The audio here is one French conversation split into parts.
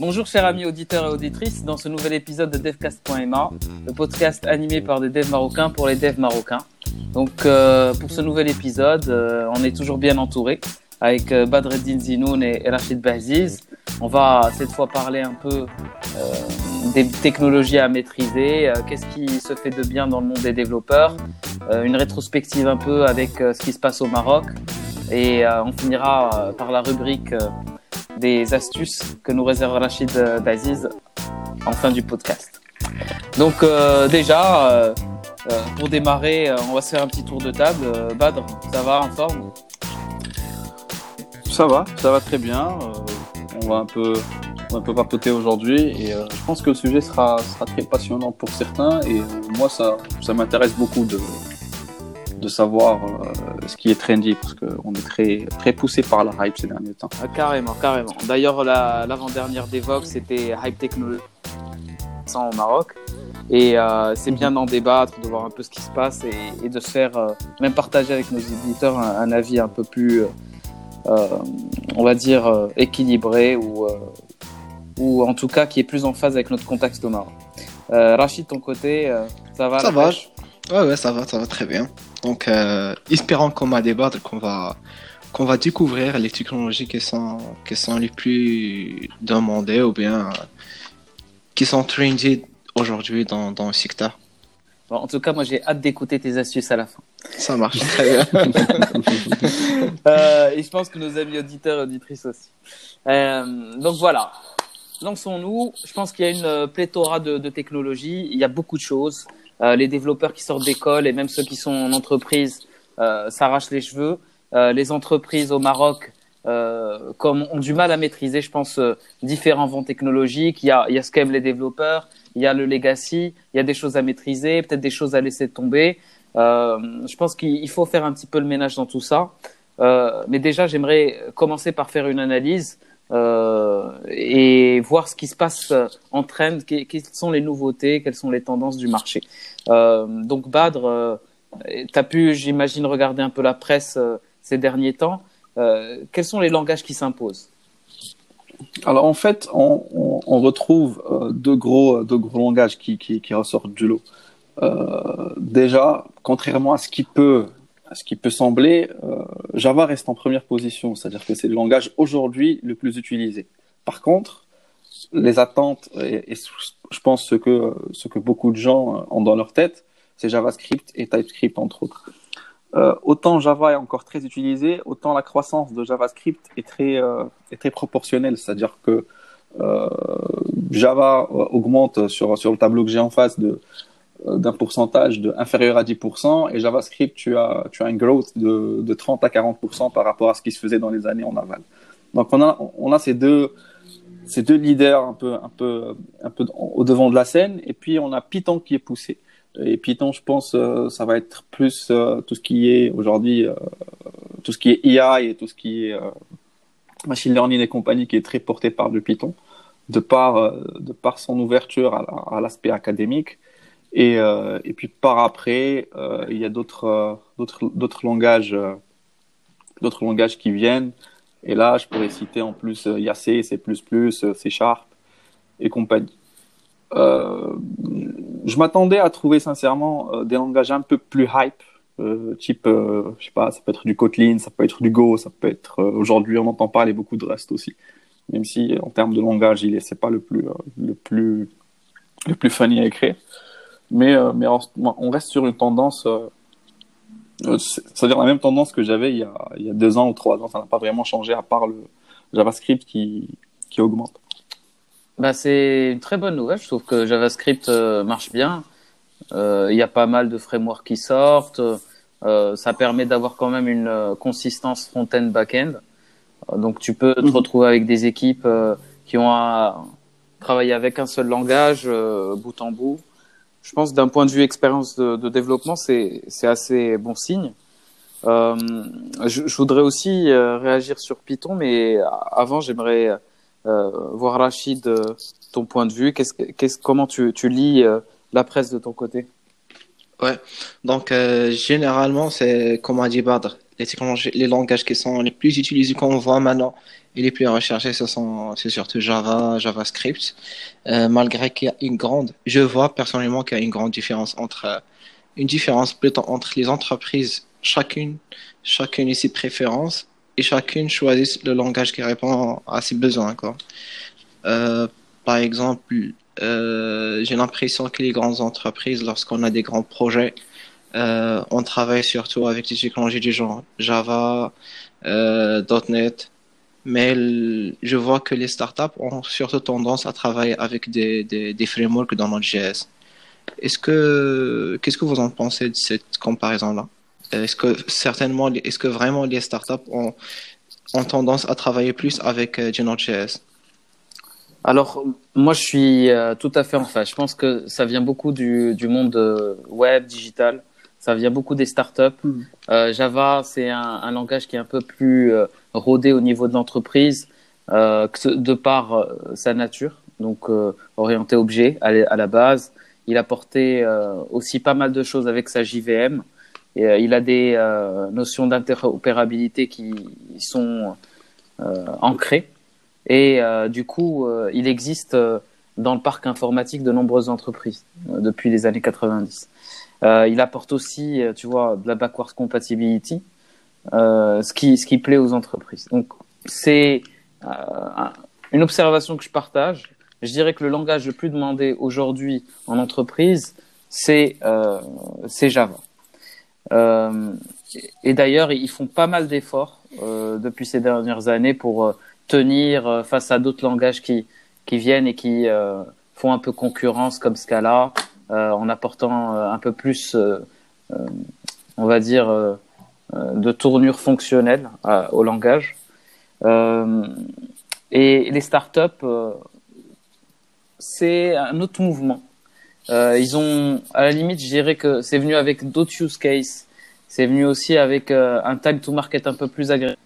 Bonjour chers amis auditeurs et auditrices, dans ce nouvel épisode de devcast.ma, le podcast animé par des devs marocains pour les devs marocains. Donc euh, pour ce nouvel épisode, euh, on est toujours bien entouré avec euh, Badreddin Zinoun et, Rachid Baziz. On va cette fois parler un peu des technologies à maîtriser, qu'est-ce qui se fait de bien dans le monde des développeurs, une rétrospective un peu avec ce qui se passe au Maroc et on finira par la rubrique des astuces que nous réserve Rachid euh, Baziz en fin du podcast. Donc euh, déjà, euh, pour démarrer, on va se faire un petit tour de table. Badr, ça va en forme? Ça va, ça va très bien. On va un peu, on papoter aujourd'hui et je pense que le sujet sera, très passionnant pour certains et moi ça, ça m'intéresse beaucoup de, de savoir euh, ce qui est trendy parce qu'on est très, très poussé par la hype ces derniers temps. Ah, Carrément, carrément. D'ailleurs, la- l'avant-dernière d'Evox, c'était Hype Technology au Maroc. Et euh, c'est bien d'en débattre, de voir un peu ce qui se passe et, et de se faire, euh, même partager avec nos éditeurs un, un avis un peu plus, euh, on va dire, euh, équilibré ou, euh, ou en tout cas qui est plus en phase avec notre contexte au Maroc. Euh, Rachid, ton côté, euh, ça va Ça va. Ouais, ouais, ça va, ça va très bien. Donc, euh, espérons qu'on va débattre, qu'on va, qu'on va découvrir les technologies qui sont, qui sont les plus demandées ou bien qui sont trendy aujourd'hui dans, dans le secteur. Bon, En tout cas, moi j'ai hâte d'écouter tes astuces à la fin. Ça marche très bien. Euh, et je pense que nos amis auditeurs et auditrices aussi. Euh, donc voilà, lançons-nous. Je pense qu'il y a une euh, pléthora de, de technologies. Il y a beaucoup de choses. Euh, les développeurs qui sortent d'école et même ceux qui sont en entreprise euh, s'arrachent les cheveux. Euh, les entreprises au Maroc euh, comme ont du mal à maîtriser, je pense, euh, différents vents technologiques. Il y a, il y a ce qu'aiment les développeurs, il y a le legacy, il y a des choses à maîtriser, peut-être des choses à laisser tomber. Euh, je pense qu'il faut faire un petit peu le ménage dans tout ça. Mais déjà, j'aimerais commencer par faire une analyse euh, et voir ce qui se passe en trend, que- quelles sont les nouveautés, quelles sont les tendances du marché. Euh, donc Badr, euh, tu as pu, j'imagine, regarder un peu la presse euh, ces derniers temps. Euh, quels sont les langages qui s'imposent? Alors en fait, on, retrouve euh, deux, gros, deux gros langages qui, qui, ressortent du lot. Euh, déjà, contrairement à ce qui peut, ce qui peut sembler, euh, Java reste en première position, c'est-à-dire que c'est le langage aujourd'hui le plus utilisé. Par contre, les attentes, et, je pense ce que, ce que beaucoup de gens ont dans leur tête, c'est JavaScript et TypeScript entre autres. Euh, autant Java est encore très utilisé, autant la croissance de JavaScript est très, euh, est très proportionnelle. C'est-à-dire que euh, Java euh, augmente sur, sur le tableau que j'ai en face de euh, d'un pourcentage de inférieur à 10% et JavaScript tu as tu as un growth de, de 30 à 40% par rapport à ce qui se faisait dans les années en aval. Donc on a on a ces deux ces deux leaders un peu un peu un peu au devant de la scène et puis on a Python qui est poussé. Et Python, je pense, euh, ça va être plus euh, tout ce qui est aujourd'hui, euh, tout ce qui est IA et tout ce qui est euh, machine learning et compagnie qui est très porté par du Python, de par, euh, de par son ouverture à l'aspect académique. Et, euh, et puis par après, euh, il y a d'autres euh, d'autres langages, euh, d'autres langages qui viennent. Et là, je pourrais citer en plus, euh, y a C, C++, euh, C Sharp et compagnie. Je m'attendais à trouver sincèrement des langages un peu plus hype, type, je sais pas, ça peut être du Kotlin, ça peut être du Go, ça peut être. Aujourd'hui, on entend parler beaucoup de Rust aussi, même si en termes de langage, il est, c'est pas le plus, le plus, le plus funny à écrire. Mais, euh, mais on, reste sur une tendance, euh, euh, c'est- c'est-à-dire la même tendance que j'avais il y a, il y a deux ans ou trois ans. Ça n'a pas vraiment changé à part le JavaScript qui, qui augmente. bah, C'est une très bonne nouvelle. Je trouve que JavaScript marche bien. Euh, Il y a pas mal de frameworks qui sortent. Euh, ça permet d'avoir quand même une consistance front-end, back-end. Donc tu peux te Mhm. retrouver avec des équipes euh, qui ont à travailler avec un seul langage, euh, bout en bout. Je pense d'un point de vue expérience de, développement, c'est assez bon signe. Euh, je, voudrais aussi euh, réagir sur Python, mais avant, j'aimerais euh, voir Rachid, euh, ton point de vue. Comment tu, tu lis la presse de ton côté? Donc, euh, généralement, c'est comme a dit Badr, les les langages qui sont les plus utilisés qu'on voit maintenant et les plus recherchés, ce c'est surtout Java, JavaScript. Euh, malgré qu'il y a une grande, je vois personnellement qu'il y a une grande différence entre, euh, une différence entre les entreprises, chacune, chacune a ses préférences et chacune choisit le langage qui répond à ses besoins. Euh, par exemple, j'ai l'impression que les grandes entreprises, lorsqu'on a des grands projets, on travaille surtout avec des technologies du genre Java, .NET, mais je vois que les startups ont surtout tendance à travailler avec des, des, frameworks dans Node.js. Est-ce que, qu'est-ce que vous en pensez de cette comparaison-là? Est-ce que certainement, est-ce que vraiment les startups ont, ont tendance à travailler plus avec euh, du Node.js alors, moi, je suis euh, tout à fait en face. Je pense que ça vient beaucoup du, du monde euh, web, digital. Ça vient beaucoup des startups. Mhm. Euh, Java, c'est un, un, langage qui est un peu plus euh, rodé au niveau de l'entreprise, euh, de par sa nature, donc orienté objet à, à, la base. Il a porté aussi pas mal de choses avec sa JVM. Et, il a des notions d'interopérabilité qui sont ancrées. Et du coup, il existe dans le parc informatique de nombreuses entreprises depuis les années 90. Il apporte aussi, tu vois, de la backwards compatibility, ce qui ce qui plaît aux entreprises. Donc c'est une observation que je partage. Je dirais que le langage le plus demandé aujourd'hui en entreprise, c'est euh, Java. Euh, et d'ailleurs, ils font pas mal d'efforts euh, depuis ces dernières années pour tenir euh, face à d'autres langages qui, qui viennent et qui euh, font un peu concurrence comme Scala, euh, en apportant un peu plus, on va dire, de tournure fonctionnelle au langage. et les startups, c'est un autre mouvement. Euh, ils ont, à la limite, je dirais que c'est venu avec d'autres use cases. C'est venu aussi avec euh, un tag to market un peu plus agréable.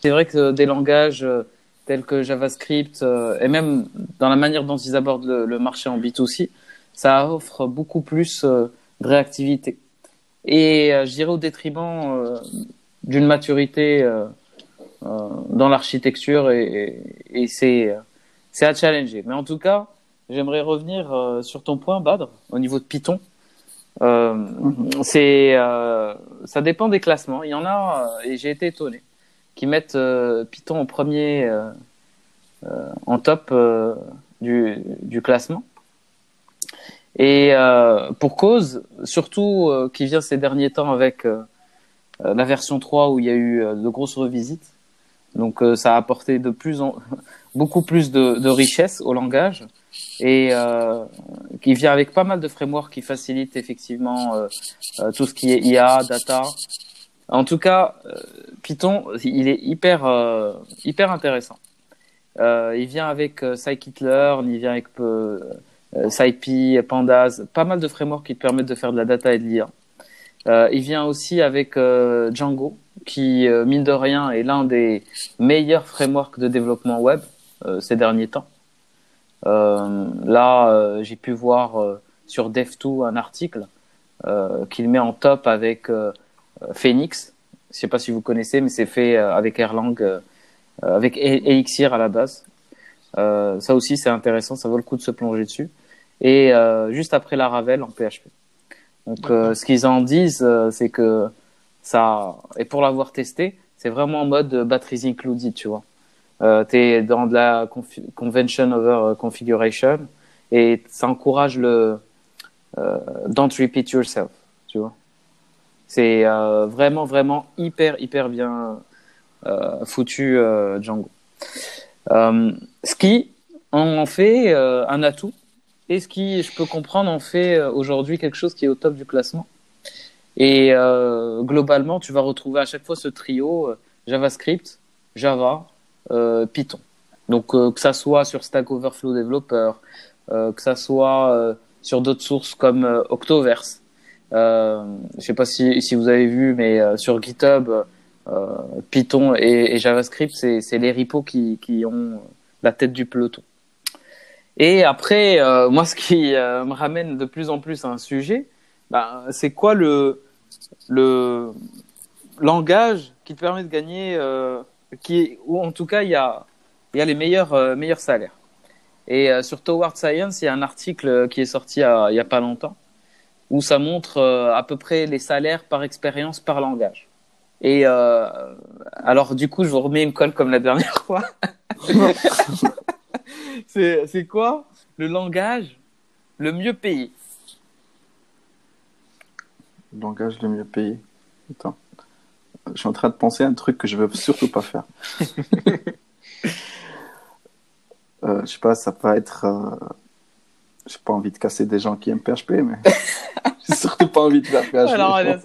C'est vrai que des langages euh, tels que JavaScript euh, et même dans la manière dont ils abordent le, le marché en B2C, ça offre beaucoup plus euh, de réactivité. Et je dirais au détriment d'une maturité dans l'architecture et, et, et c'est c'est à challenger. Mais en tout cas, j'aimerais revenir sur ton point, Badr, au niveau de Python. Euh, c'est, euh, ça dépend des classements. Il y en a, et j'ai été étonné qui mettent euh, Python en premier, euh, euh, en top du, du, classement. Et pour cause, surtout qui vient ces derniers temps avec la version 3 où il y a eu de grosses revisites. Donc ça a apporté de plus en beaucoup plus de, de richesse au langage et euh, qui vient avec pas mal de frameworks qui facilitent effectivement euh, tout ce qui est IA, data, en tout cas, euh, Python, il est hyper, euh, hyper intéressant. Euh, il vient avec euh, scikit-learn, il vient avec euh, SciPy, Pandas, pas mal de frameworks qui te permettent de faire de la data et de l'IA. il vient aussi avec Django, qui, mine de rien, est l'un des meilleurs frameworks de développement web ces derniers temps. là, j'ai pu voir sur Dev2 un article qu'il met en top avec euh, Phoenix. Je sais pas si vous connaissez, mais c'est fait euh, avec Erlang, euh, avec e- Elixir à la base. ça aussi, c'est intéressant. Ça vaut le coup de se plonger dessus. Et juste après la Ravel en PHP. Donc, ce qu'ils en disent, c'est que ça, et pour l'avoir testé, c'est vraiment en mode batteries included, tu vois. Euh, tu es dans de la convention over configuration et ça encourage le euh, don't repeat yourself, tu vois. C'est euh, vraiment, vraiment hyper, hyper bien euh, foutu euh, Django. ce qui en fait un atout et ce qui, je peux comprendre, en fait aujourd'hui quelque chose qui est au top du classement. Et globalement, tu vas retrouver à chaque fois ce trio JavaScript, Java, Python. Donc que ça soit sur Stack Overflow Developer, que ça soit sur d'autres sources comme Octoverse, euh, je sais pas si, si vous avez vu, mais euh, sur GitHub, euh, Python et, et JavaScript, c'est les repos qui, qui ont la tête du peloton. Et après, euh, moi, ce qui euh, me ramène de plus en plus à un sujet, bah, c'est quoi le, le, langage qui te permet de gagner, euh, qui, ou en tout cas, il y a, y a les meilleurs, euh, meilleurs salaires. Et euh, sur Toward Science, il y a un article qui est sorti il n'y a pas longtemps où ça montre à peu près les salaires par expérience par langage. Et alors, du coup, je vous remets une colle comme la dernière fois. c'est quoi le langage le mieux payé? Le langage le mieux payé. Attends. Je suis en train de penser à un truc que je veux surtout pas faire. euh, je sais pas, ça peut être. Euh... J'ai pas envie de casser des gens qui aiment PHP, mais j'ai surtout pas envie de faire PHP. Alors, là,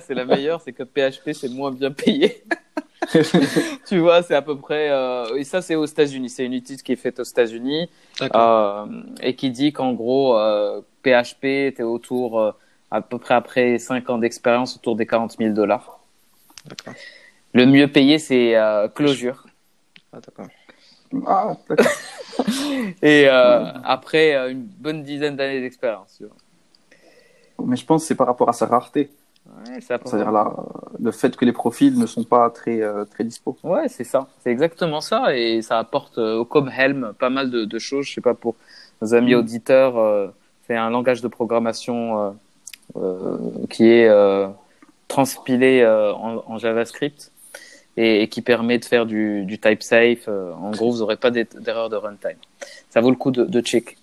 c'est la meilleure, c'est que PHP, c'est moins bien payé. tu vois, c'est à peu près. Euh, et ça, c'est aux États-Unis. C'est une étude qui est faite aux États-Unis euh, et qui dit qu'en gros, PHP euh, était autour à peu près après 5 ans d'expérience, autour des 40 000 dollars. Le mieux payé, c'est Closure. Ah, d'accord. Ah, et après une bonne dizaine d'années d'expérience. Mais je pense que c'est par rapport à sa rareté. C'est-à-dire là, le fait que les profils ne sont pas très, euh, très dispo. Ouais, c'est ça. C'est exactement ça. Et ça apporte euh, au comme Helm pas mal de, choses. Je sais pas, pour nos amis mm. auditeurs, euh, c'est un langage de programmation qui est transpilé en, JavaScript et, qui permet de faire du, du type safe. en gros, vous n'aurez pas d'erreur de runtime. Ça vaut le coup de, de check.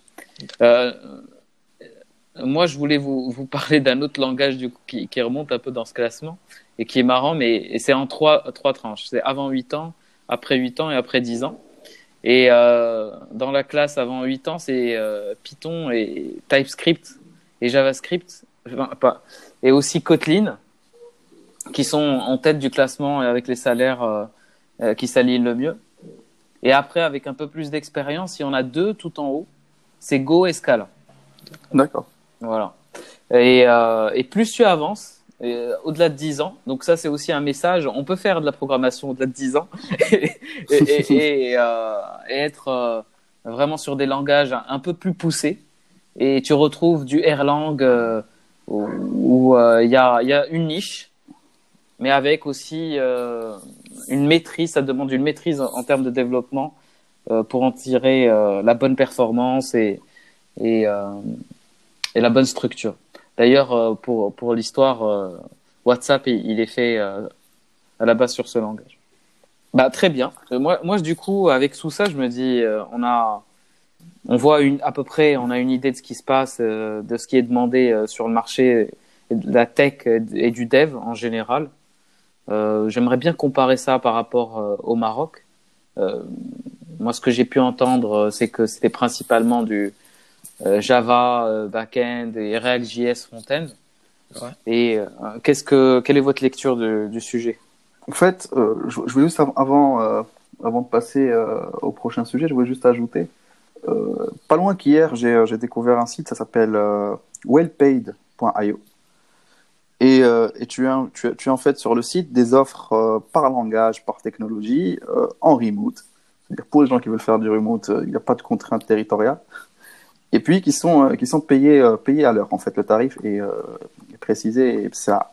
Moi, je voulais vous, parler d'un autre langage qui, remonte un peu dans ce classement et qui est marrant, mais c'est en trois, tranches. C'est avant 8 ans, après 8 ans et après 10 ans. Et euh, dans la classe avant 8 ans, c'est euh, Python et TypeScript et JavaScript, et aussi Kotlin, qui sont en tête du classement et avec les salaires euh qui s'alignent le mieux. Et après, avec un peu plus d'expérience, il y en a deux tout en haut, c'est Go et Scala. D'accord. Voilà. Et, euh, et plus tu avances, euh, au-delà de 10 ans, donc ça c'est aussi un message, on peut faire de la programmation au-delà de 10 ans et, et, et, euh, être euh, vraiment sur des langages un peu plus poussés. Et tu retrouves du Erlang euh, où il y, a, y a une niche, mais avec aussi une maîtrise, ça demande une maîtrise en, termes de développement pour en tirer la bonne performance et, et et la bonne structure. D'ailleurs, euh, pour, pour l'histoire, euh, WhatsApp, il, est fait euh, à la base sur ce langage. Bah, très bien. Moi, moi, du coup, avec tout ça, je me dis, on a, on voit une, à peu près, on a une idée de ce qui se passe, de ce qui est demandé sur le marché de la tech et du dev en général. J'aimerais bien comparer ça par rapport au Maroc. moi, ce que j'ai pu entendre, c'est que c'était principalement du, Java euh, backend et React.js frontend. Ouais. Et euh, qu'est-ce que, quelle est votre lecture de, du sujet? En fait, je, je, voulais juste avant, avant de passer au prochain sujet, je voulais juste ajouter. pas loin qu'hier, j'ai découvert un site, ça s'appelle wellpaid.io. Et, et tu, as, tu, tu, as en fait sur le site des offres par langage, par technologie, en remote. C'est-à-dire pour les gens qui veulent faire du remote, il n'y a pas de contrainte territoriale et puis qui sont euh, qui sont payés euh, payés à l'heure en fait le tarif est, euh, précisé et ça.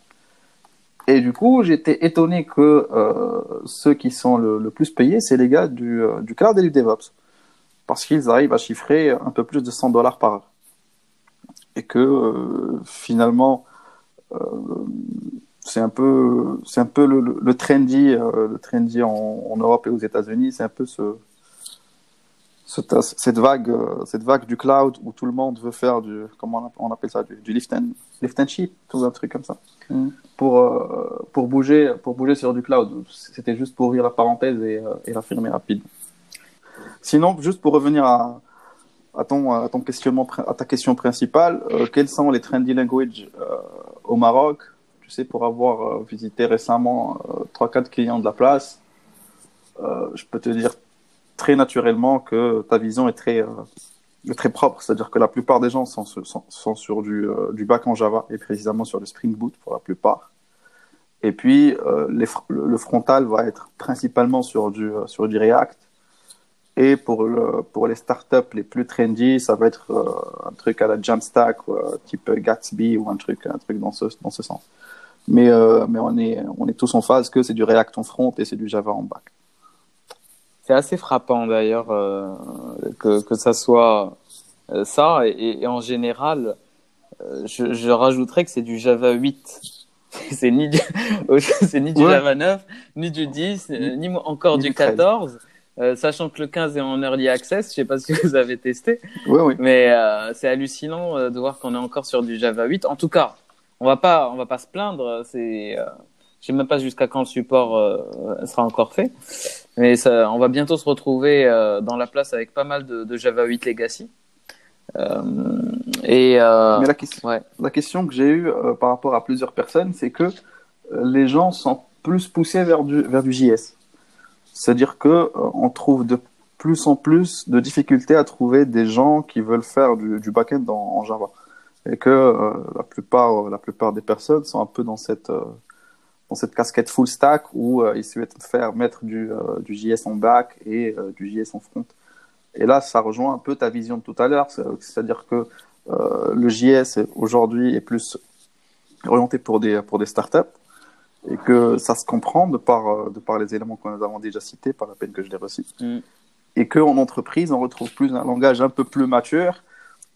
Et du coup j'étais étonné que ceux qui sont le, plus payés c'est les gars du du cloud et du DevOps. Parce qu'ils arrivent à chiffrer un peu plus de 100 dollars par heure. Et que finalement c'est un peu c'est un peu le, le, trendy le trendy en, en Europe et aux États-Unis. C'est un peu ce cette, vague, euh, cette vague du cloud où tout le monde veut faire du, comment on appelle ça, du, lift, and, lift and ship, tout un truc comme ça, mm. pour, euh, pour, bouger, pour bouger sur du cloud. C'était juste pour ouvrir la parenthèse et, euh, et la fermer rapide. Sinon, juste pour revenir à, à, ton, à, ton questionnement, à ta question principale, quels sont les trendy languages au Maroc? Tu sais, pour avoir visité récemment 3-4 clients de la place, je peux te dire très naturellement que ta vision est très, euh, très propre. C'est-à-dire que la plupart des gens sont, sur du, euh, du back en Java et précisément sur le Spring Boot pour la plupart. Et puis, euh, le frontal va être principalement sur du, sur du React. Et pour, le, pour les startups les plus trendy, ça va être un truc à la Jamstack, type Gatsby ou un truc, un truc dans ce, dans ce sens. Mais, mais on, est, on est tous en phase que c'est du React en front et c'est du Java en back. C'est assez frappant d'ailleurs que, que ça soit ça. Et, en général, je, je rajouterais que c'est du Java 8 c'est ni du, c'est ni du Java 9, ni du 10, ni encore du 14. Euh, sachant que le 15 est en early access, je sais pas si vous avez testé, oui, oui. mais euh, c'est hallucinant euh, de voir qu'on est encore sur du Java 8. En tout cas, on va pas, on va pas se plaindre. C'est, euh, je sais même pas jusqu'à quand le support euh, sera encore fait, mais ça, on va bientôt se retrouver dans la place avec pas mal de, de Java 8 legacy. et mais la question, ouais. la question que j'ai eue par rapport à plusieurs personnes, c'est que les gens sont plus poussés vers du vers du JS. C'est-à-dire que euh, on trouve de plus en plus de difficultés à trouver des gens qui veulent faire du, du back-end en, Java. Et que euh, la, plupart, euh, la plupart des personnes sont un peu dans cette, dans cette casquette full stack où ils souhaitent faire mettre du, du JS en back et du JS en front. Et là, ça rejoint un peu ta vision de tout à l'heure, c'est-à-dire que le JS aujourd'hui est plus orienté pour des, pour des startups et que ça se comprend de par, euh, de par les éléments que nous avons déjà cités, par la peine que je les recite. Mm. Et qu'en entreprise, on retrouve plus un langage un peu plus mature,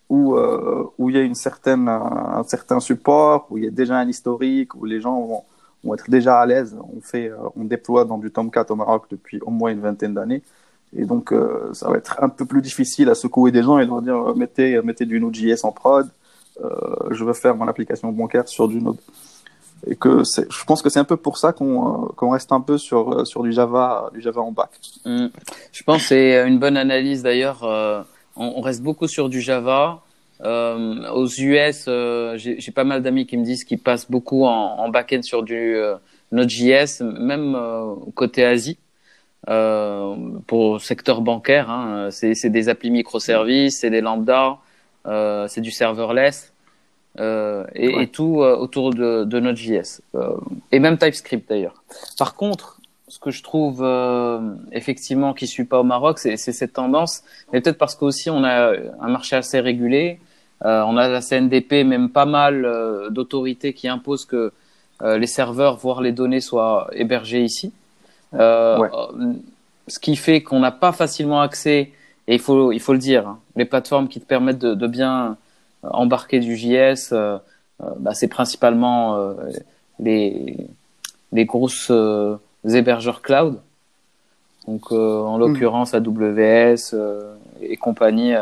où, euh, où il y a une certaine, un certain support, où il y a déjà un historique, où les gens vont, vont être déjà à l'aise. On, fait, euh, on déploie dans du Tomcat au Maroc depuis au moins une vingtaine d'années. Et donc, euh, ça va être un peu plus difficile à secouer des gens et leur dire mettez, mettez du Node.js en prod, je veux faire mon application bancaire sur du Node et que je pense que c'est un peu pour ça qu'on euh, reste un peu sur euh, sur du Java du Java en bac. Mm. Je pense que c'est une bonne analyse d'ailleurs. Euh, on, reste beaucoup sur du Java. Euh, aux US, euh, j'ai pas mal d'amis qui me disent qu'ils passent beaucoup en, en back-end sur du Node.js, même côté Asie. pour le secteur bancaire, hein, c'est des applis microservices, c'est des lambda, c'est du serverless. Euh, et, et, tout euh, autour de, de Node.js euh, et même TypeScript d'ailleurs. Par contre, ce que je trouve euh, effectivement qui suit pas au Maroc, c'est cette tendance, mais peut-être parce qu'aussi on a un marché assez régulé, on a la CNDP, même pas mal d'autorités qui imposent que les serveurs, voire les données, soient hébergés ici. Ouais. Ce qui fait qu'on n'a pas facilement accès, et il faut, il faut le dire, hein, les plateformes qui te permettent de, de bien embarquer du JS, euh, euh, bah, c'est principalement euh, les, les grosses hébergeurs cloud. Donc en hmm. l'occurrence AWS et compagnie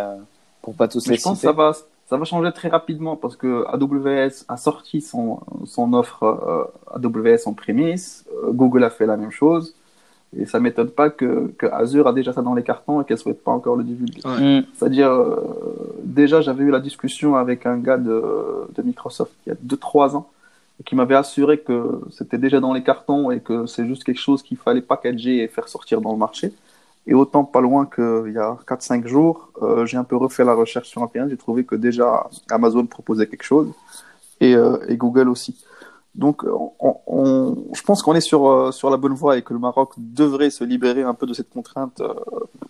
pour pas tous les Je pense que ça va, ça va changer très rapidement parce que AWS a sorti son, son offre AWS en prémisse, Google a fait la même chose. Et ça m'étonne pas que, que, Azure a déjà ça dans les cartons et qu'elle souhaite pas encore le divulguer. Mm. C'est-à-dire, euh, déjà, j'avais eu la discussion avec un gars de, de Microsoft il y a 2-3 ans qui m'avait assuré que c'était déjà dans les cartons et que c'est juste quelque chose qu'il fallait packager et faire sortir dans le marché. Et autant pas loin qu'il y a 4-5 jours, euh, j'ai un peu refait la recherche sur Internet, j'ai trouvé que déjà Amazon proposait quelque chose et, euh, et Google aussi. Donc, on, je pense qu'on est sur, euh, sur la bonne voie et que le Maroc devrait se libérer un peu de cette contrainte euh,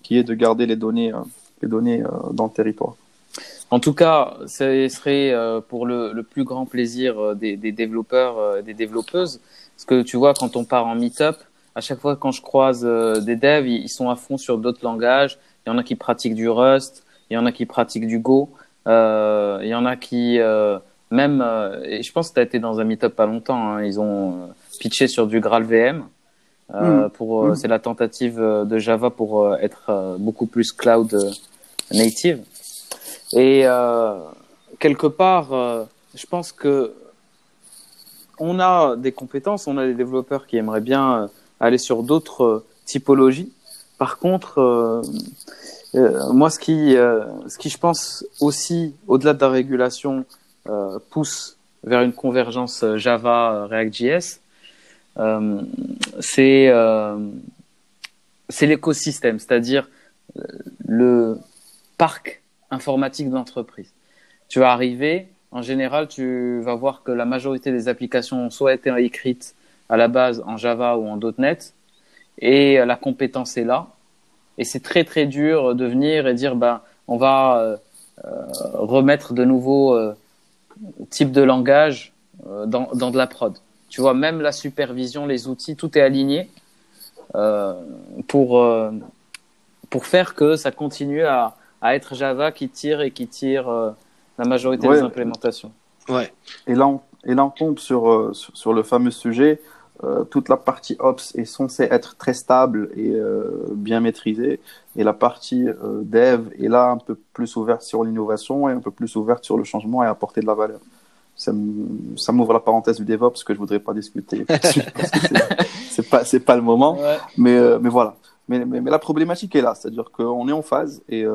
qui est de garder les données, euh, les données dans le territoire. En tout cas, ce serait pour le, le, plus grand plaisir des, des développeurs, des développeuses. Parce que tu vois, quand on part en meet-up, à chaque fois quand je croise des devs, ils sont à fond sur d'autres langages. Il y en a qui pratiquent du Rust, il y en a qui pratiquent du Go, il y en a qui même, euh, et je pense que tu as été dans un meet-up pas longtemps, hein, ils ont euh, pitché sur du Graal VM. Euh, mm. pour mm. c'est la tentative de Java pour être beaucoup plus cloud native et quelque part je pense que on a des compétences on a des développeurs qui aimeraient bien aller sur d'autres typologies par contre moi ce qui ce qui je pense aussi au-delà de la régulation euh, pousse vers une convergence euh, Java euh, React.js, c'est c'est l'écosystème, c'est-à-dire le parc informatique d'entreprise. Tu vas arriver, en général, tu vas voir que la majorité des applications ont soit été écrites à la base en Java ou en .NET, et la compétence est là. Et c'est très très dur de venir et dire, ben, on va remettre de nouveau type de langage euh, dans, dans de la prod. Tu vois, même la supervision, les outils, tout est aligné pour, pour faire que ça continue à, à, être Java qui tire et qui tire la majorité des implémentations. Ouais. Et là, on, et là, on tombe sur, sur, sur le fameux sujet euh, toute la partie Ops est censée être très stable et euh, bien maîtrisée. Et la partie euh, Dev est là un peu plus ouverte sur l'innovation et un peu plus ouverte sur le changement et apporter de la valeur. Ça m'ouvre la parenthèse du DevOps que je voudrais pas discuter c'est pas c'est pas le moment. Mais mais voilà. Mais, mais, la problématique est là, c'est-à-dire qu'on est en phase et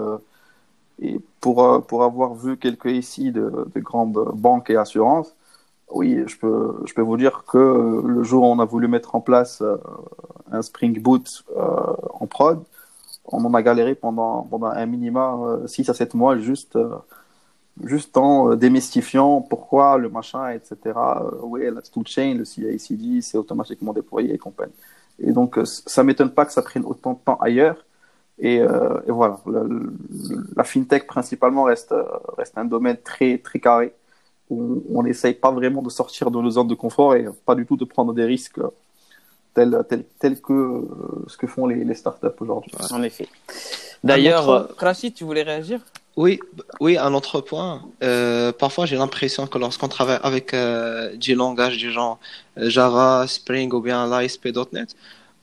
et pour pour avoir vu quelques ici de, de grandes banques et assurances, oui, je peux, je peux vous dire que le jour où on a voulu mettre en place euh, un Spring Boot euh, en prod, on en a galéré pendant, pendant un minima 6 euh, à 7 mois juste, juste en démystifiant pourquoi le machin, etc. oui, la toolchain, le CI/CD, c'est automatiquement déployé et compagnie. Et donc, ça m'étonne pas que ça prenne autant de temps ailleurs. Et, voilà, la fintech principalement reste, reste un domaine très, très carré on n'essaye pas vraiment de sortir de nos zones de confort et pas du tout de prendre des risques tels, tels, que euh, ce que font les, startups aujourd'hui. En effet. D'ailleurs, autre... Rachid, tu voulais réagir? Oui, oui, un autre point. Euh, parfois, j'ai l'impression que lorsqu'on travaille avec euh, du langage du genre Java, Spring ou bien l'ASP.NET,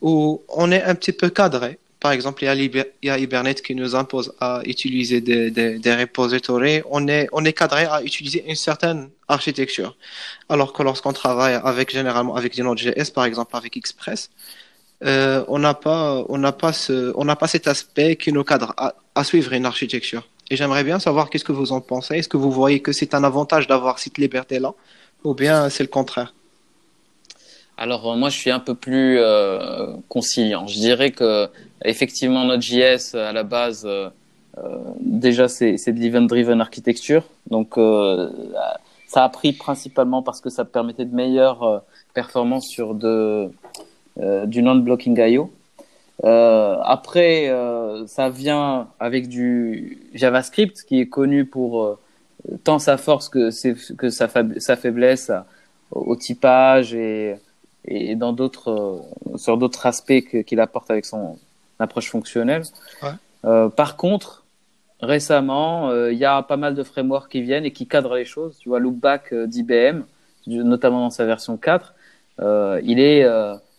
où on est un petit peu cadré, par exemple, il y, a Hibernate qui nous impose à utiliser des, des, des repositories. On est, cadré à utiliser une certaine architecture. Alors que lorsqu'on travaille avec, généralement, avec du Node.js, par exemple, avec Express, euh, on n'a pas, on n'a pas on n'a pas cet aspect qui nous cadre à, à suivre une architecture. Et j'aimerais bien savoir qu'est-ce que vous en pensez. Est-ce que vous voyez que c'est un avantage d'avoir cette liberté-là, ou bien c'est le contraire? Alors moi je suis un peu plus euh, conciliant. Je dirais que effectivement Node.js à la base euh, euh déjà c'est de l'event driven architecture, donc euh, ça a pris principalement parce que ça permettait de meilleures euh, performances sur de du non-blocking I/O. après ça vient avec du JavaScript qui est connu pour tant sa force que, que sa, sa faiblesse au typage et et dans d'autres euh, sur d'autres aspects qu'il apporte avec son approche fonctionnelle. Ouais. Euh, par contre, récemment, euh, il y a pas mal de frameworks qui viennent et qui cadrent les choses. Tu vois, Loopback d'IBM, notamment dans sa version 4, il est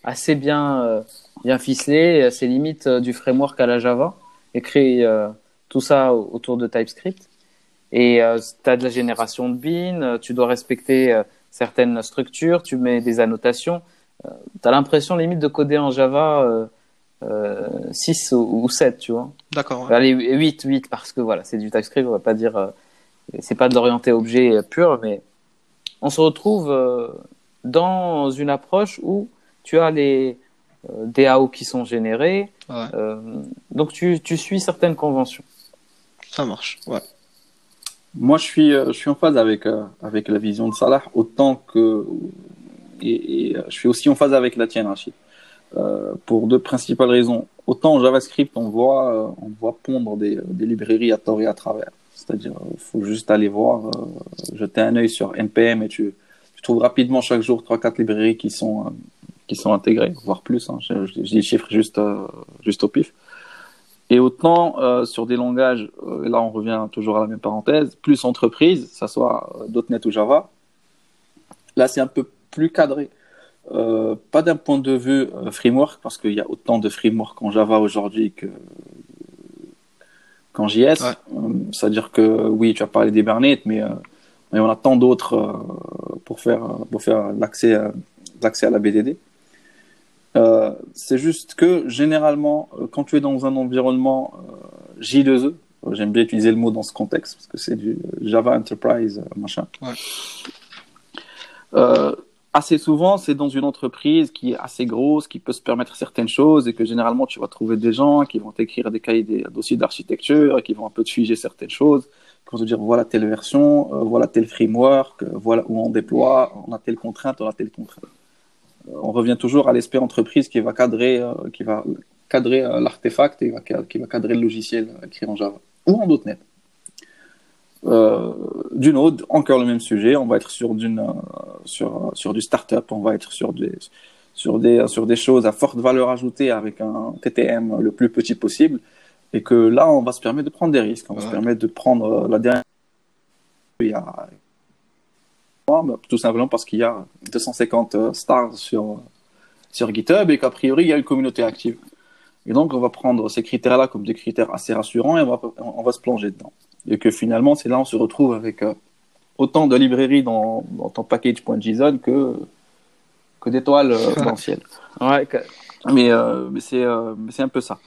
assez bien bien ficelé, c'est limite du framework à la Java, écrit tout ça autour de TypeScript. Et tu as de la génération de bin, tu dois respecter certaines structures, tu mets des annotations. Euh, tu as l'impression limite de coder en Java euh, euh, 6 ou, 7, tu vois. D'accord. Allez, 8, 8, parce que voilà, c'est du TypeScript, on va pas dire. Euh, c'est pas de l'orienté objet pur, mais on se retrouve dans une approche où tu as les DAO qui sont générés. Ouais. donc tu, tu suis certaines conventions. Ça marche, ouais. Moi, je suis, je suis en phase avec, avec la vision de Salah, autant que et, je suis aussi en phase avec la tienne, Rachid. Euh, pour deux principales raisons. Autant en JavaScript, on voit, euh, on voit pondre des, des, librairies à tort et à travers. C'est-à-dire, il faut juste aller voir, euh, jeter un œil sur NPM et tu, tu trouves rapidement chaque jour trois quatre librairies qui sont euh, qui sont intégrées, voire plus. Hein. Je, je, dis les chiffres juste euh, juste au pif. Et autant sur des langages, là on revient toujours à la même parenthèse, plus entreprise, ça soit .NET ou Java. Là c'est un peu plus cadré. Euh, pas d'un point de vue euh, framework, parce qu'il y a autant de frameworks en Java aujourd'hui que qu'en JS. Euh, c'est-à-dire que oui, tu as parlé d'Hibernate, mais, mais on a tant d'autres pour faire, pour faire l'accès à, l'accès à la BDD. C'est juste que généralement, quand tu es dans un environnement J2E, j'aime bien utiliser le mot dans ce contexte parce que c'est du Java Enterprise machin. Ouais assez souvent, c'est dans une entreprise qui est assez grosse, qui peut se permettre certaines choses et que généralement, tu vas trouver des gens qui vont t'écrire des cahiers, des dossiers d'architecture et qui vont un peu te figer certaines choses, qui vont te dire voilà telle version, euh, voilà tel framework, euh, voilà où on déploie, on a telle contrainte, on a telle contrainte. Euh, on revient toujours à l'esprit entreprise qui va cadrer, qui va cadrer l'artefact et qui va cadrer le logiciel écrit en Java ou en .NET. euh, du Node, encore le même sujet. On va être sur, d'une, sur, sur du startup, on va être sur des, sur, des, sur des choses à forte valeur ajoutée avec un TTM le plus petit possible. Et que là, on va se permettre de prendre des risques. On va se permettre de prendre la dernière. Il y a... Tout simplement parce qu'il y a 250 stars sur, sur GitHub et qu'a priori, il y a une communauté active. Et donc, on va prendre ces critères-là comme des critères assez rassurants et on va, on va se plonger dedans. Et que finalement, c'est là on se retrouve avec euh, autant de librairies dans, dans ton package.json que, que d'étoiles euh, dans le ciel. Ouais, mais, euh, mais c'est euh, c'est un peu ça.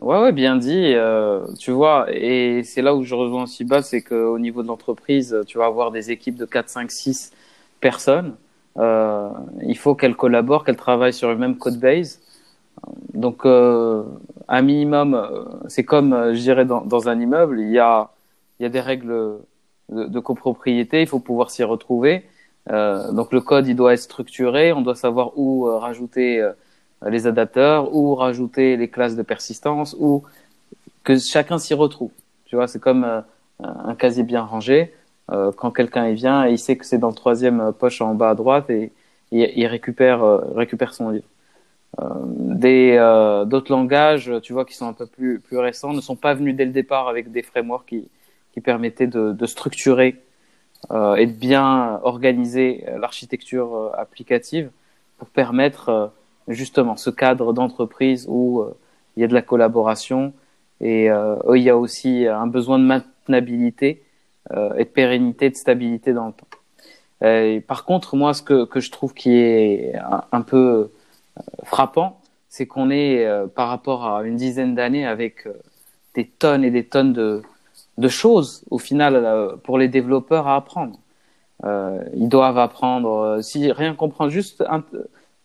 Ouais, ouais, bien dit. Euh, tu vois, et c'est là où je rejoins aussi bas, c'est qu'au niveau de l'entreprise, tu vas avoir des équipes de 4, 5, 6 personnes. Euh, il faut qu'elles collaborent, qu'elles travaillent sur le même code base. Donc, euh, un minimum, euh, c'est comme, euh, je dirais, dans, dans, un immeuble, il y a, il y a des règles de, de copropriété, il faut pouvoir s'y retrouver. Euh, donc, le code, il doit être structuré, on doit savoir où rajouter les adapteurs, où rajouter les classes de persistance, ou que chacun s'y retrouve. Tu vois, c'est comme un casier bien rangé. quand quelqu'un y vient, il sait que c'est dans le troisième poche en bas à droite et il, récupère, récupère son livre. Euh, euh, d'autres langages, tu vois, qui sont un peu plus plus récents, ne sont pas venus dès le départ avec des frameworks qui qui permettaient de, structurer euh, et de bien organiser l'architecture applicative pour permettre justement ce cadre d'entreprise où il y a de la collaboration et où il y a aussi un besoin de maintenabilité et de pérennité, de stabilité dans le temps. Et par contre, moi, ce que, que je trouve qui est un, peu frappant, c'est qu'on est, euh, par rapport à une dizaine d'années avec euh, des tonnes et des tonnes de, de choses, au final, euh, pour les développeurs à apprendre. ils doivent apprendre, si rien comprend juste un,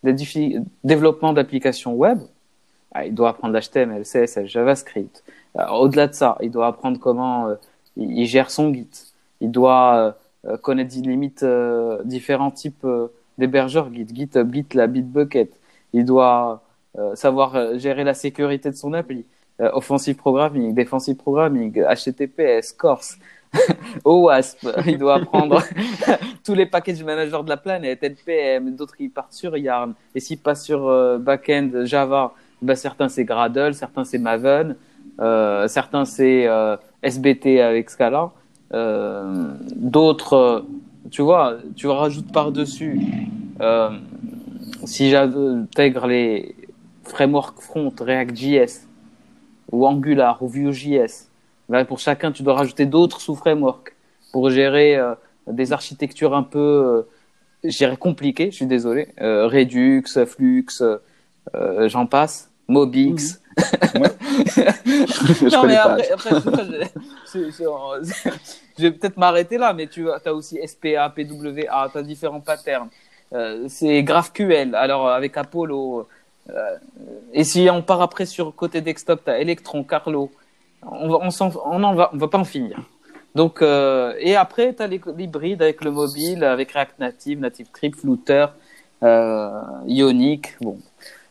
des développements d'applications web, ah, il doit apprendre l'HTML, CSS, JavaScript. Au-delà de ça, il doit apprendre comment il, gère son Git. Il doit connaître limite différents types d'hébergeurs Git, GitHub, GitLab, Bitbucket il doit euh, savoir euh, gérer la sécurité de son appli. Euh, offensive programming, defensive programming, HTTPS, Corse, OWASP. il doit apprendre tous les package managers de la planète, NPM, d'autres qui partent sur Yarn. Et s'il passe sur backend Java, bah, certains c'est Gradle, certains c'est Maven, certains c'est SBT avec Scala. d'autres, tu vois, tu rajoutes par-dessus si j'intègre les frameworks front, React.js ou Angular ou Vue.js, ben pour chacun, tu dois rajouter d'autres sous-frameworks pour gérer euh, des architectures un peu, euh, compliquées, je suis désolé, euh, Redux, Flux, euh, j'en passe, Mobix. Mmh. non, mais après, après je, je, vais peut-être m'arrêter là, mais tu as aussi SPA, PWA, tu as différents patterns. Euh, c'est GraphQL. Alors avec Apollo. Euh, et si on part après sur côté desktop, tu as Electron, Carlo. On va, on, va, on va pas en finir. Donc, euh, et après, tu as l'hybride avec le mobile, avec React Native, Native Script, Flutter, euh, Ionic. Bon,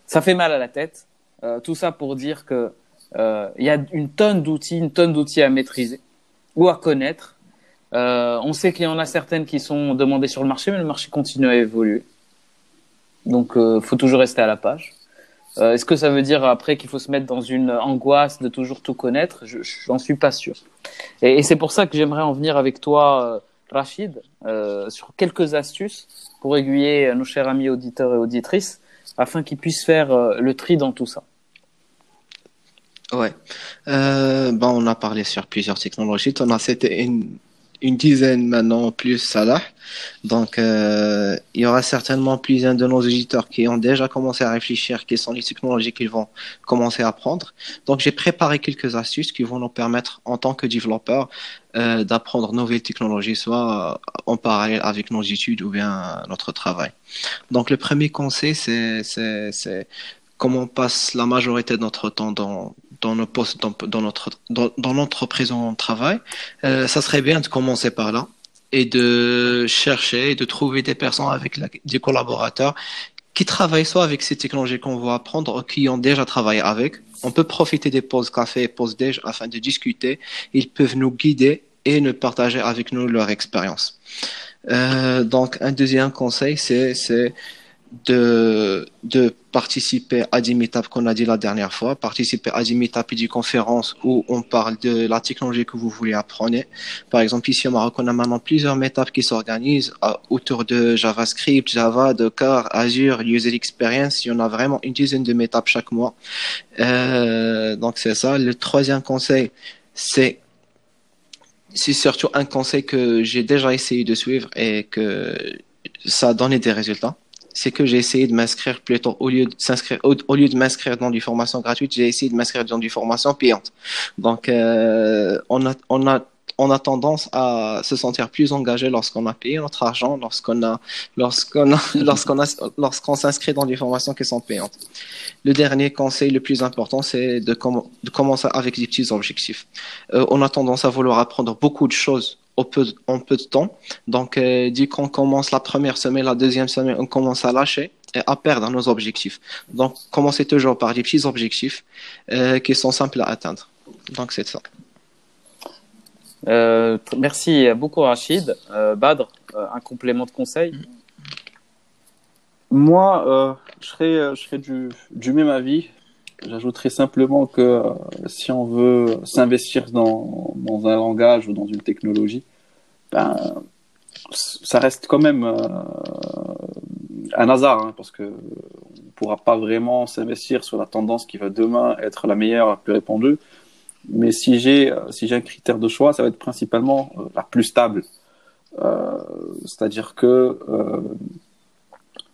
ça fait mal à la tête. Euh, tout ça pour dire que il y a une tonne d'outils, une tonne d'outils à maîtriser ou à connaître. Euh, on sait qu'il y en a certaines qui sont demandées sur le marché, mais le marché continue à évoluer. Donc, euh, faut toujours rester à la page. Euh, Est-ce que ça veut dire après qu'il faut se mettre dans une angoisse de toujours tout connaître? Je J'en suis pas sûr. Et, c'est pour ça que j'aimerais en venir avec toi, euh, Rachid, euh, sur quelques astuces pour aiguiller nos chers amis auditeurs et auditrices, afin qu'ils puissent faire le tri dans tout ça. Ouais. Bon, on a parlé sur plusieurs technologies. On a c'était une une dizaine maintenant plus Salah. Donc, euh, il y aura certainement plusieurs de nos auditeurs qui ont déjà commencé à réfléchir quelles sont les technologies qu'ils vont commencer à apprendre. Donc, j'ai préparé quelques astuces qui vont nous permettre, en tant que développeurs, euh, d'apprendre nouvelles technologies, soit en parallèle avec nos études ou bien notre travail. Donc, le premier conseil, c'est comment on passe la majorité de notre temps dans, dans nos postes, dans, notre, dans, dans l'entreprise où on travaille, euh, ça serait bien de commencer par là et de chercher et de trouver des personnes avec des collaborateurs qui travaillent soit avec ces technologies qu'on va apprendre ou qui ont déjà travaillé avec. On peut profiter des pauses café et pauses déj afin de discuter. Ils peuvent nous guider et nous partager avec nous leur expérience. Euh, donc, un deuxième conseil, c'est de, de participer à des meetups qu'on a dit la dernière fois, participer à des meetups et des conférences où on parle de la technologie que vous voulez apprendre. Par exemple, ici au Maroc, on a maintenant plusieurs meetups qui s'organisent autour de JavaScript, Java, Docker, Azure, User Experience. Il y en a vraiment une dizaine de meetups chaque mois. Euh, donc c'est ça. Le troisième conseil, c'est c'est surtout un conseil que j'ai déjà essayé de suivre et que ça a donné des résultats c'est que j'ai essayé de m'inscrire plutôt au lieu de s'inscrire au, lieu de m'inscrire dans des formations gratuites, j'ai essayé de m'inscrire dans des formations payantes. Donc euh, on a on a on a tendance à se sentir plus engagé lorsqu'on a payé notre argent, lorsqu'on a, lorsqu'on lorsqu'on lorsqu'on s'inscrit dans des formations qui sont payantes. Le dernier conseil le plus important, c'est de, de commencer avec des petits objectifs. Euh, on a tendance à vouloir apprendre beaucoup de choses peu, en peu de temps. Donc, euh, dès qu'on commence la première semaine, la deuxième semaine, on commence à lâcher et à perdre nos objectifs. Donc, commencez toujours par des petits objectifs euh, qui sont simples à atteindre. Donc, c'est ça. Euh, merci beaucoup, Rachid. Badr, un complément de conseil? Moi, je serais, je serais du, du même avis. J'ajouterais simplement que euh, si on veut s'investir dans, un langage ou dans une technologie, ben, ça reste quand même euh, un hasard, hein, parce que on pourra pas vraiment s'investir sur la tendance qui va demain être la meilleure, la plus répandue. Mais si j'ai euh, si j'ai un critère de choix, ça va être principalement la plus stable. C'est-à-dire que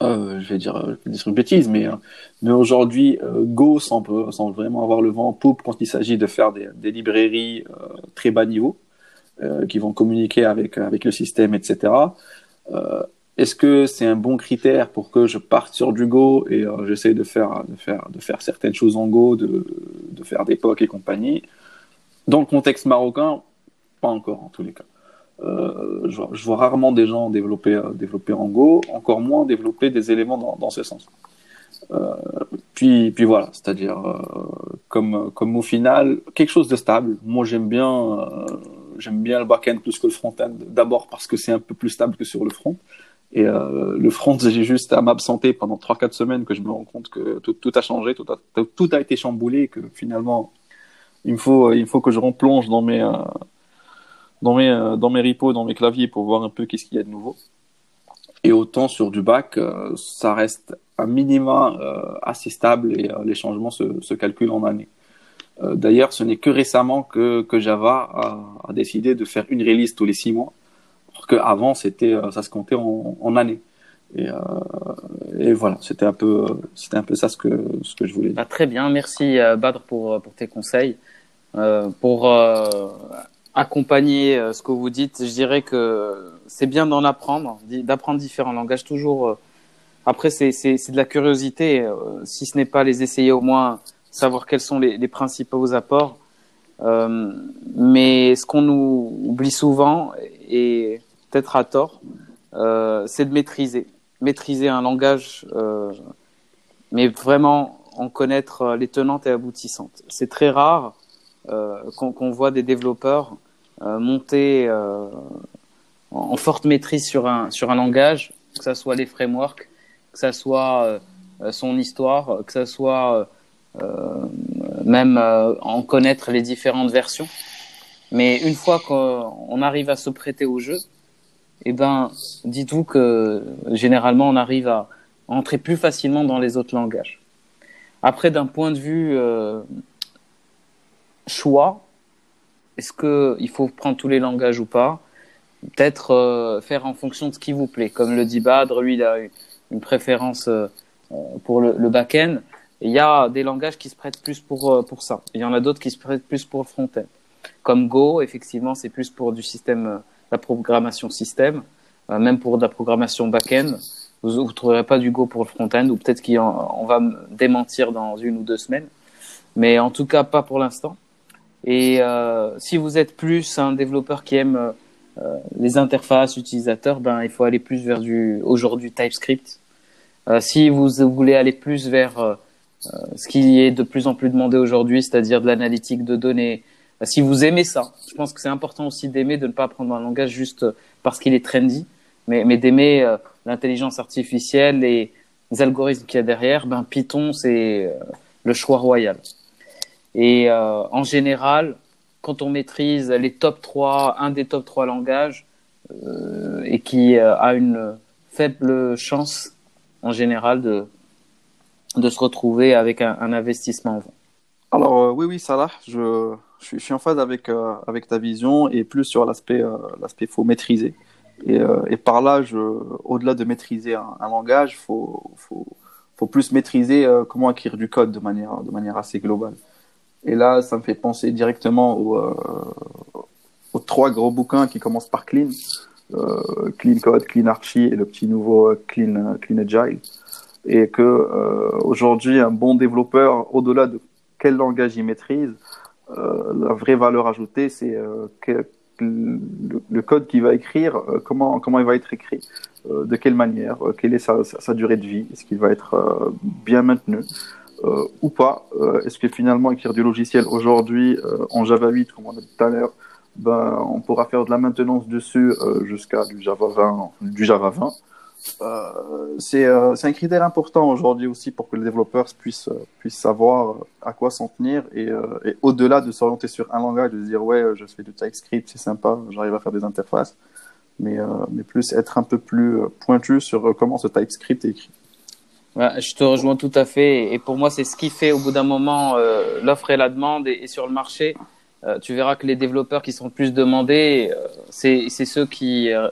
euh, je vais dire, euh, des bêtises, mais, euh, mais aujourd'hui, Go semble, semble, vraiment avoir le vent en poupe quand il s'agit de faire des, des librairies très bas niveau qui vont communiquer avec, avec le système, etc. Est-ce que c'est un bon critère pour que je parte sur du Go et j'essaye de faire, de, faire, de faire certaines choses en Go, de, de faire des POC et compagnie? Dans le contexte marocain, pas encore en tous les cas. Euh, je, vois, rarement des gens développer, euh, développer en Go, encore moins développer des éléments dans, ce sens. Euh, puis, puis voilà, c'est-à-dire comme, comme au final quelque chose de stable. Moi, j'aime bien, j'aime bien le back-end plus que le front-end. D'abord parce que c'est un peu plus stable que sur le front. Et le front, j'ai juste à m'absenter pendant 3-4 semaines que je me rends compte que tout, tout a changé, tout a, tout a été chamboulé, que finalement, il me faut, il faut que je replonge dans mes dans mes, euh, dans mes repos, dans mes claviers pour voir un peu qu'est-ce qu'il y a de nouveau. Et autant sur du bac, euh, ça reste un minima euh, assez stable et les changements se, se, calculent en années. D'ailleurs, ce n'est que récemment que, que Java a, a, décidé de faire une release tous les six mois, alors qu'avant, c'était, ça se comptait en, en années. Et, et, voilà, c'était un peu, c'était un peu ça ce que, ce que je voulais dire. Bah, très bien, merci Badr pour, pour tes conseils. Euh, pour accompagner euh, ce que vous dites, je dirais que c'est bien d'en apprendre, d'apprendre différents langages. Toujours. Euh, après, c'est de la curiosité. Euh, si ce n'est pas les essayer, au moins savoir quels sont les, les principaux apports. Euh, mais ce qu'on nous oublie souvent, et peut-être à tort, euh, c'est de maîtriser. Maîtriser un langage, euh, mais vraiment en connaître les tenantes et aboutissantes. C'est très rare qu'on voit des développeurs euh, monter euh, en forte maîtrise sur un, sur un langage, que ce soit les frameworks, que ce soit euh, son histoire, que ce soit même en connaître les différentes versions. Mais une fois qu'on arrive à se prêter au jeu, eh ben, dites-vous que généralement on arrive à entrer plus facilement dans les autres langages. Après, d'un point de vue euh, choix, est-ce qu'il faut prendre tous les langages ou pas? Peut-être euh, faire en fonction de ce qui vous plaît. Comme le dit Badr, lui, il a une préférence euh, pour le, le back-end. Il y a des langages qui se prêtent plus pour, euh, pour ça. Il y en a d'autres qui se prêtent plus pour le front-end. Comme Go, effectivement, c'est plus pour du système, la programmation système, même pour de la programmation back-end. Vous ne trouverez pas du Go pour le front-end, ou peut-être qu'on va me démentir dans une ou deux semaines. Mais en tout cas, pas pour l'instant. Et euh, si vous êtes plus un développeur qui aime euh, les interfaces utilisateurs, ben il faut aller plus vers du aujourd'hui TypeScript. Euh, si vous voulez aller plus vers euh, ce qui est de plus en plus demandé aujourd'hui, c'est-à-dire de l'analytique de données, si vous aimez ça, je pense que c'est important aussi d'aimer, de ne pas apprendre un langage juste parce qu'il est trendy, mais, mais d'aimer l'intelligence artificielle et les algorithmes qu'il y a derrière. Ben Python, c'est le choix royal. Et en général, quand on maîtrise les top 3, un des top 3 langages, et qui a une faible chance en général de, de se retrouver avec un, investissement Alors euh, oui, oui, Salah, je, je, suis en phase avec, euh, avec ta vision et plus sur l'aspect euh, l'aspect faut maîtriser. Et, par là, au-delà de maîtriser un, langage, faut, faut, faut plus maîtriser comment écrire du code de manière, de manière assez globale. Et là, ça me fait penser directement aux, aux trois gros bouquins qui commencent par Clean. Euh, clean Code, Clean Archie et le petit nouveau euh, Clean, euh, Clean Agile. Et que aujourd'hui, un bon développeur, au-delà de quel langage il maîtrise, la vraie valeur ajoutée, c'est que le, code qu'il va écrire, comment, comment il va être écrit, de quelle manière, quelle est sa, sa, durée de vie, est-ce qu'il va être bien maintenu ou pas, est-ce que finalement écrire du logiciel aujourd'hui en Java 8, comme on a dit tout à l'heure, ben, on pourra faire de la maintenance dessus euh, jusqu'à du Java 20. Du Java 20. Euh, c'est euh, un critère important aujourd'hui aussi pour que les développeurs puissent, savoir à quoi s'en tenir et, au-delà de s'orienter sur un langage, de se dire ouais, je fais du TypeScript, c'est sympa, j'arrive à faire des interfaces, mais plus être un peu plus pointu sur comment ce TypeScript est écrit. Je te rejoins tout à fait et pour moi c'est ce qui fait au bout d'un moment l'offre et la demande et, et sur le marché euh, tu verras que les développeurs qui sont plus demandés, euh, c'est ceux qui euh,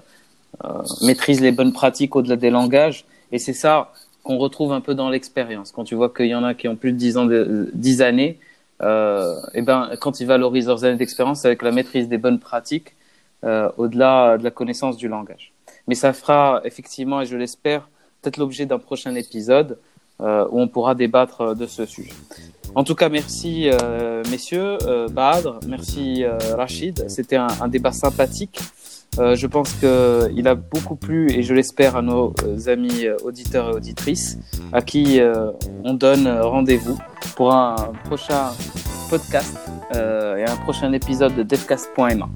maîtrisent les bonnes pratiques au-delà des langages. Et c'est ça qu'on retrouve un peu dans l'expérience. Quand tu vois qu'il y en a qui ont plus de 10 ans, de, 10 années, euh, et ben quand ils valorisent leurs années d'expérience, avec la maîtrise des bonnes pratiques, euh, au-delà de la connaissance du langage. Mais ça fera effectivement, et je l'espère, peut-être l'objet d'un prochain épisode euh, où on pourra débattre de ce sujet. En tout cas, merci euh, messieurs, euh, Badr, merci euh, Rachid. C'était un, débat sympathique. Euh, je pense qu'il a beaucoup plu et je l'espère à nos amis auditeurs et auditrices à qui on donne rendez-vous pour un prochain podcast et un prochain épisode de devcast.ma.